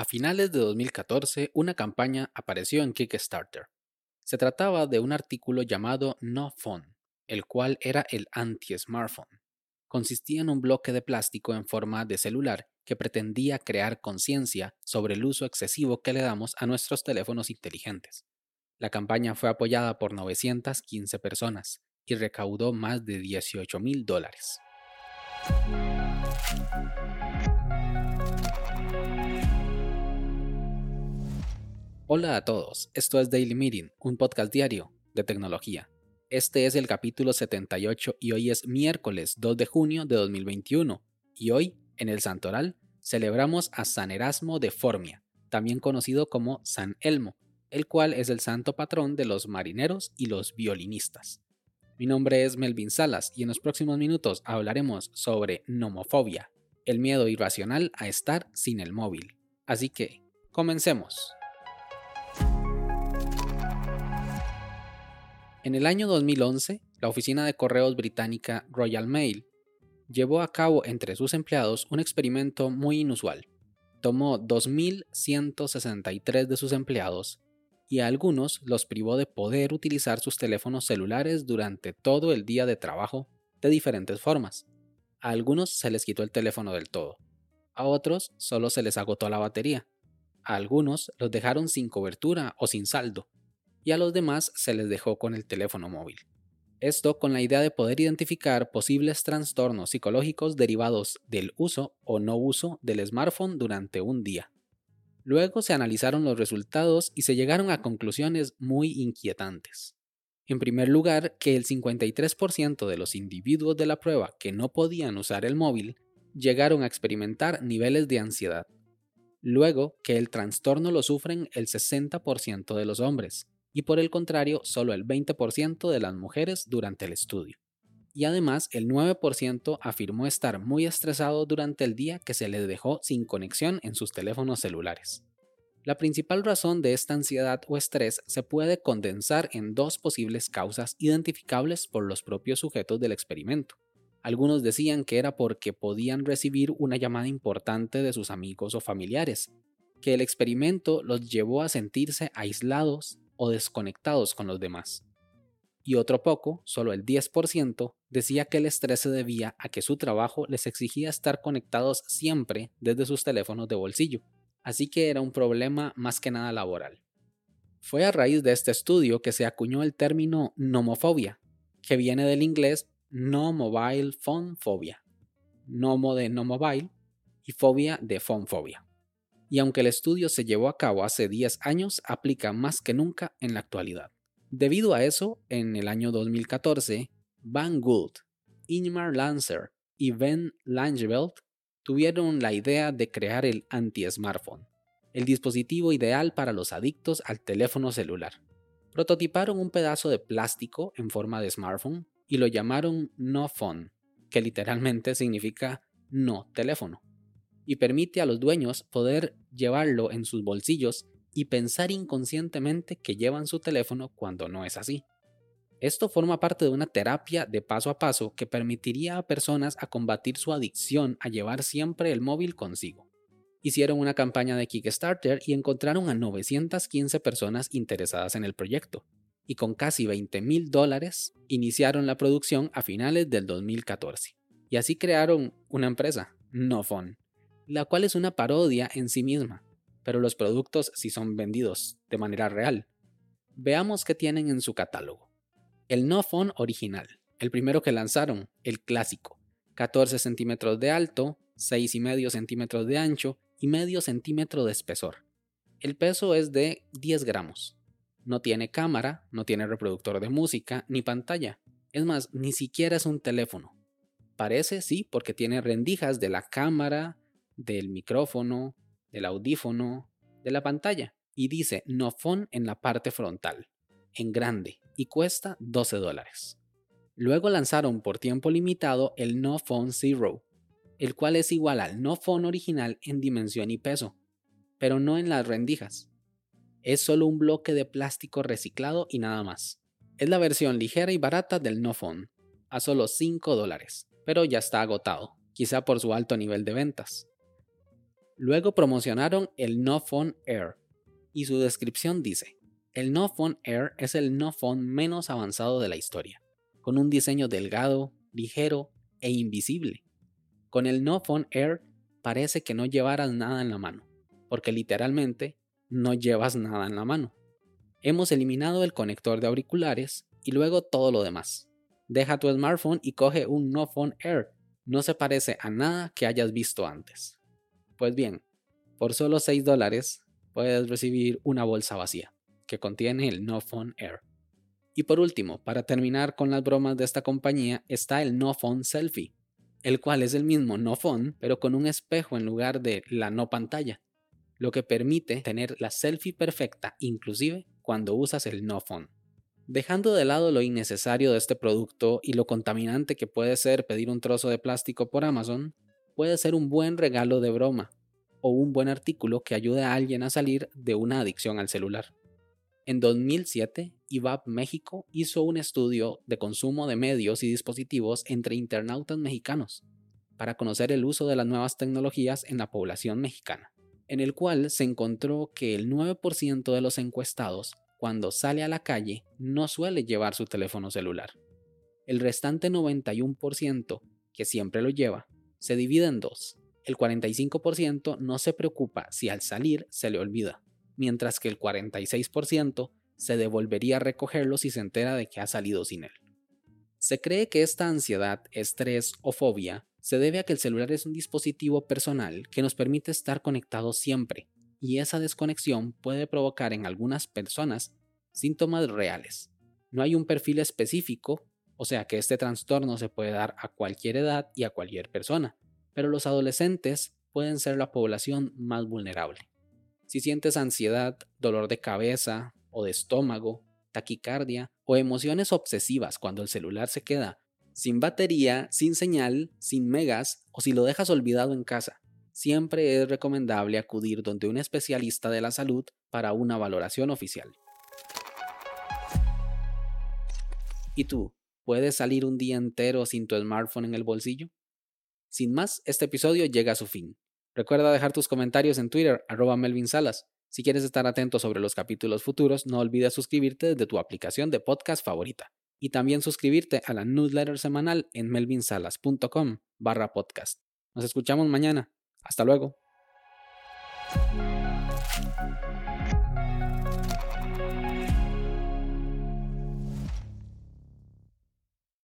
A finales de 2014, una campaña apareció en Kickstarter. Se trataba de un artículo llamado No Phone, el cual era el anti-smartphone. Consistía en un bloque de plástico en forma de celular que pretendía crear conciencia sobre el uso excesivo que le damos a nuestros teléfonos inteligentes. La campaña fue apoyada por 915 personas y recaudó más de 18 mil dólares. Hola a todos, esto es Daily Meeting, un podcast diario de tecnología. Este es el capítulo 78 y hoy es miércoles 2 de junio de 2021 y hoy, en el Santoral, celebramos a San Erasmo de Formia, también conocido como San Elmo, el cual es el santo patrón de los marineros y los violinistas. Mi nombre es Melvin Salas y en los próximos minutos hablaremos sobre nomofobia, el miedo irracional a estar sin el móvil. Así que, comencemos. En el año 2011, la oficina de correos británica Royal Mail llevó a cabo entre sus empleados un experimento muy inusual. Tomó 2.163 de sus empleados y a algunos los privó de poder utilizar sus teléfonos celulares durante todo el día de trabajo de diferentes formas. A algunos se les quitó el teléfono del todo, a otros solo se les agotó la batería, a algunos los dejaron sin cobertura o sin saldo, y a los demás se les dejó con el teléfono móvil. Esto con la idea de poder identificar posibles trastornos psicológicos derivados del uso o no uso del smartphone durante un día. Luego se analizaron los resultados y se llegaron a conclusiones muy inquietantes. En primer lugar, que el 53% de los individuos de la prueba que no podían usar el móvil llegaron a experimentar niveles de ansiedad. Luego, que el trastorno lo sufren el 60% de los hombres, y por el contrario solo el 20% de las mujeres durante el estudio. Y además el 9% afirmó estar muy estresado durante el día que se les dejó sin conexión en sus teléfonos celulares. La principal razón de esta ansiedad o estrés se puede condensar en dos posibles causas identificables por los propios sujetos del experimento. Algunos decían que era porque podían recibir una llamada importante de sus amigos o familiares, que el experimento los llevó a sentirse aislados o desconectados con los demás. Y otro poco, solo el 10%, decía que el estrés se debía a que su trabajo les exigía estar conectados siempre desde sus teléfonos de bolsillo, así que era un problema más que nada laboral. Fue a raíz de este estudio que se acuñó el término nomofobia, que viene del inglés no mobile phone phobia, nomo de no mobile y fobia de phone phobia y aunque el estudio se llevó a cabo hace 10 años, aplica más que nunca en la actualidad. Debido a eso, en el año 2014, Van Gould, Ingemar Lancer y Ben Langeveld tuvieron la idea de crear el anti-smartphone, el dispositivo ideal para los adictos al teléfono celular. Prototiparon un pedazo de plástico en forma de smartphone y lo llamaron No Phone, que literalmente significa no teléfono y permite a los dueños poder llevarlo en sus bolsillos y pensar inconscientemente que llevan su teléfono cuando no es así. Esto forma parte de una terapia de paso a paso que permitiría a personas a combatir su adicción a llevar siempre el móvil consigo. Hicieron una campaña de Kickstarter y encontraron a 915 personas interesadas en el proyecto, y con casi 20 mil dólares iniciaron la producción a finales del 2014. Y así crearon una empresa, NoFone, la cual es una parodia en sí misma, pero los productos sí son vendidos de manera real. Veamos qué tienen en su catálogo. El No Phone original, el primero que lanzaron, el clásico, 14 centímetros de alto, 6,5 centímetros de ancho y medio centímetro de espesor. El peso es de 10 gramos. No tiene cámara, no tiene reproductor de música ni pantalla. Es más, ni siquiera es un teléfono. Parece, sí, porque tiene rendijas de la cámara, del micrófono, del audífono, de la pantalla y dice No Phone en la parte frontal, en grande, y cuesta 12 dólares. Luego lanzaron por tiempo limitado el No Phone Zero, el cual es igual al No Phone original en dimensión y peso, pero no en las rendijas. Es solo un bloque de plástico reciclado y nada más. Es la versión ligera y barata del No Phone, a solo 5 dólares, pero ya está agotado, quizá por su alto nivel de ventas. Luego promocionaron el No Phone Air y su descripción dice, el No Phone Air es el No Phone menos avanzado de la historia, con un diseño delgado, ligero e invisible. Con el No Phone Air parece que no llevaras nada en la mano, porque literalmente no llevas nada en la mano. Hemos eliminado el conector de auriculares y luego todo lo demás. Deja tu smartphone y coge un No Phone Air. No se parece a nada que hayas visto antes. Pues bien, por solo 6 dólares puedes recibir una bolsa vacía que contiene el No Phone Air. Y por último, para terminar con las bromas de esta compañía, está el No Phone Selfie, el cual es el mismo No Phone, pero con un espejo en lugar de la no pantalla, lo que permite tener la selfie perfecta inclusive cuando usas el No Phone. Dejando de lado lo innecesario de este producto y lo contaminante que puede ser pedir un trozo de plástico por Amazon, puede ser un buen regalo de broma o un buen artículo que ayude a alguien a salir de una adicción al celular. En 2007, IVAP México hizo un estudio de consumo de medios y dispositivos entre internautas mexicanos para conocer el uso de las nuevas tecnologías en la población mexicana, en el cual se encontró que el 9% de los encuestados cuando sale a la calle no suele llevar su teléfono celular. El restante 91% que siempre lo lleva se divide en dos. El 45% no se preocupa si al salir se le olvida, mientras que el 46% se devolvería a recogerlo si se entera de que ha salido sin él. Se cree que esta ansiedad, estrés o fobia se debe a que el celular es un dispositivo personal que nos permite estar conectados siempre, y esa desconexión puede provocar en algunas personas síntomas reales. No hay un perfil específico o sea que este trastorno se puede dar a cualquier edad y a cualquier persona, pero los adolescentes pueden ser la población más vulnerable. Si sientes ansiedad, dolor de cabeza o de estómago, taquicardia o emociones obsesivas cuando el celular se queda sin batería, sin señal, sin megas o si lo dejas olvidado en casa, siempre es recomendable acudir donde un especialista de la salud para una valoración oficial. ¿Y tú? ¿Puedes salir un día entero sin tu smartphone en el bolsillo? Sin más, este episodio llega a su fin. Recuerda dejar tus comentarios en Twitter, arroba Melvin Salas. Si quieres estar atento sobre los capítulos futuros, no olvides suscribirte desde tu aplicación de podcast favorita. Y también suscribirte a la newsletter semanal en melvinsalas.com barra podcast. Nos escuchamos mañana. Hasta luego.